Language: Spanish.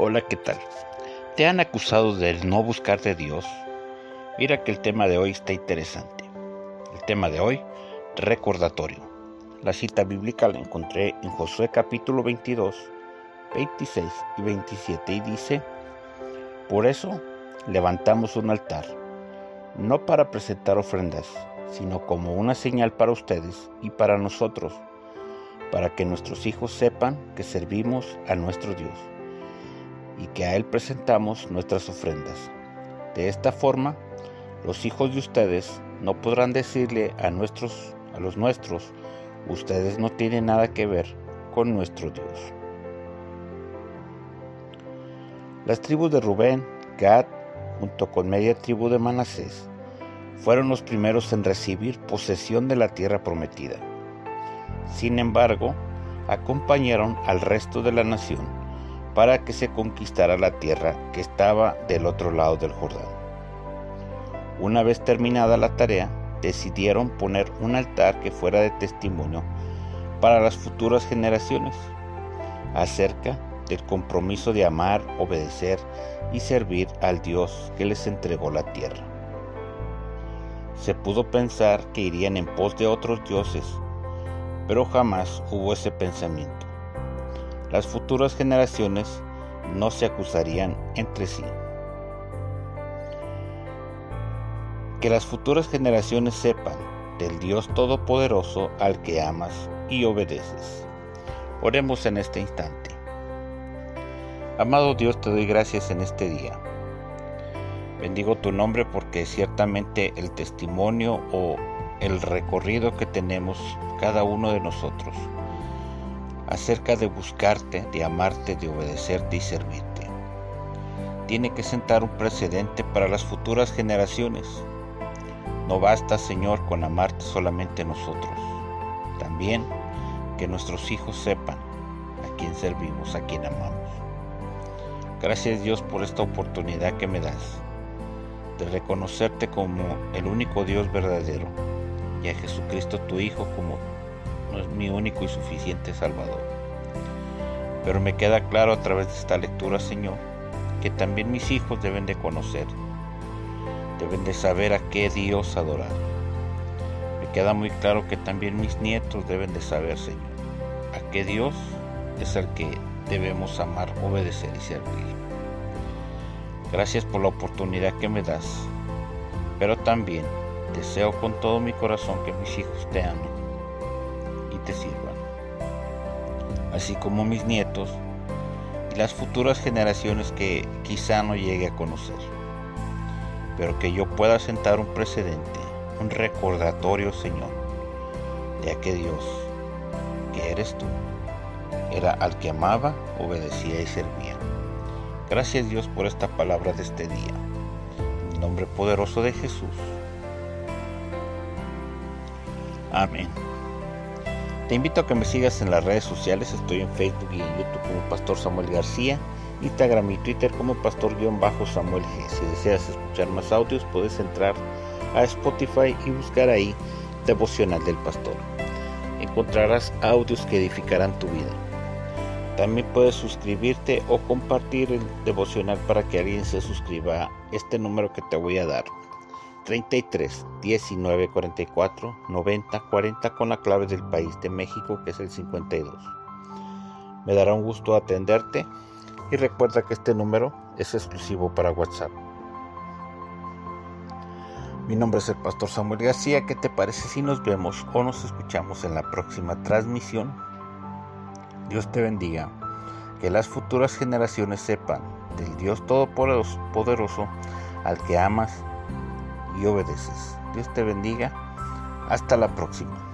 Hola, ¿qué tal? ¿Te han acusado de no buscar de Dios? Mira que el tema de hoy está interesante. El tema de hoy, recordatorio. La cita bíblica la encontré en Josué capítulo 22, 26 y 27 y dice, Por eso levantamos un altar, no para presentar ofrendas, sino como una señal para ustedes y para nosotros, para que nuestros hijos sepan que servimos a nuestro Dios y que a Él presentamos nuestras ofrendas. De esta forma, los hijos de ustedes no podrán decirle a, nuestros, a los nuestros, ustedes no tienen nada que ver con nuestro Dios. Las tribus de Rubén, Gad, junto con media tribu de Manasés, fueron los primeros en recibir posesión de la tierra prometida. Sin embargo, acompañaron al resto de la nación para que se conquistara la tierra que estaba del otro lado del Jordán. Una vez terminada la tarea, decidieron poner un altar que fuera de testimonio para las futuras generaciones acerca del compromiso de amar, obedecer y servir al Dios que les entregó la tierra. Se pudo pensar que irían en pos de otros dioses, pero jamás hubo ese pensamiento las futuras generaciones no se acusarían entre sí. Que las futuras generaciones sepan del Dios Todopoderoso al que amas y obedeces. Oremos en este instante. Amado Dios, te doy gracias en este día. Bendigo tu nombre porque ciertamente el testimonio o el recorrido que tenemos cada uno de nosotros acerca de buscarte, de amarte, de obedecerte y servirte. Tiene que sentar un precedente para las futuras generaciones. No basta, Señor, con amarte solamente nosotros. También que nuestros hijos sepan a quién servimos, a quién amamos. Gracias Dios por esta oportunidad que me das de reconocerte como el único Dios verdadero y a Jesucristo tu Hijo como es mi único y suficiente Salvador. Pero me queda claro a través de esta lectura, Señor, que también mis hijos deben de conocer, deben de saber a qué Dios adorar. Me queda muy claro que también mis nietos deben de saber, Señor, a qué Dios es el que debemos amar, obedecer y servir. Gracias por la oportunidad que me das, pero también deseo con todo mi corazón que mis hijos te amen te sirvan, así como mis nietos y las futuras generaciones que quizá no llegue a conocer, pero que yo pueda sentar un precedente, un recordatorio, Señor, de que Dios, que eres tú, era al que amaba, obedecía y servía. Gracias Dios por esta palabra de este día. En el nombre poderoso de Jesús. Amén. Te invito a que me sigas en las redes sociales, estoy en Facebook y en YouTube como Pastor Samuel García, Instagram y Twitter como Pastor-Samuel G. Si deseas escuchar más audios, puedes entrar a Spotify y buscar ahí Devocional del Pastor. Encontrarás audios que edificarán tu vida. También puedes suscribirte o compartir el devocional para que alguien se suscriba a este número que te voy a dar. 33 19 44 90 40 con la clave del país de México que es el 52. Me dará un gusto atenderte y recuerda que este número es exclusivo para WhatsApp. Mi nombre es el pastor Samuel García. ¿Qué te parece si nos vemos o nos escuchamos en la próxima transmisión? Dios te bendiga. Que las futuras generaciones sepan del Dios Todopoderoso al que amas y obedeces. Dios te bendiga. Hasta la próxima.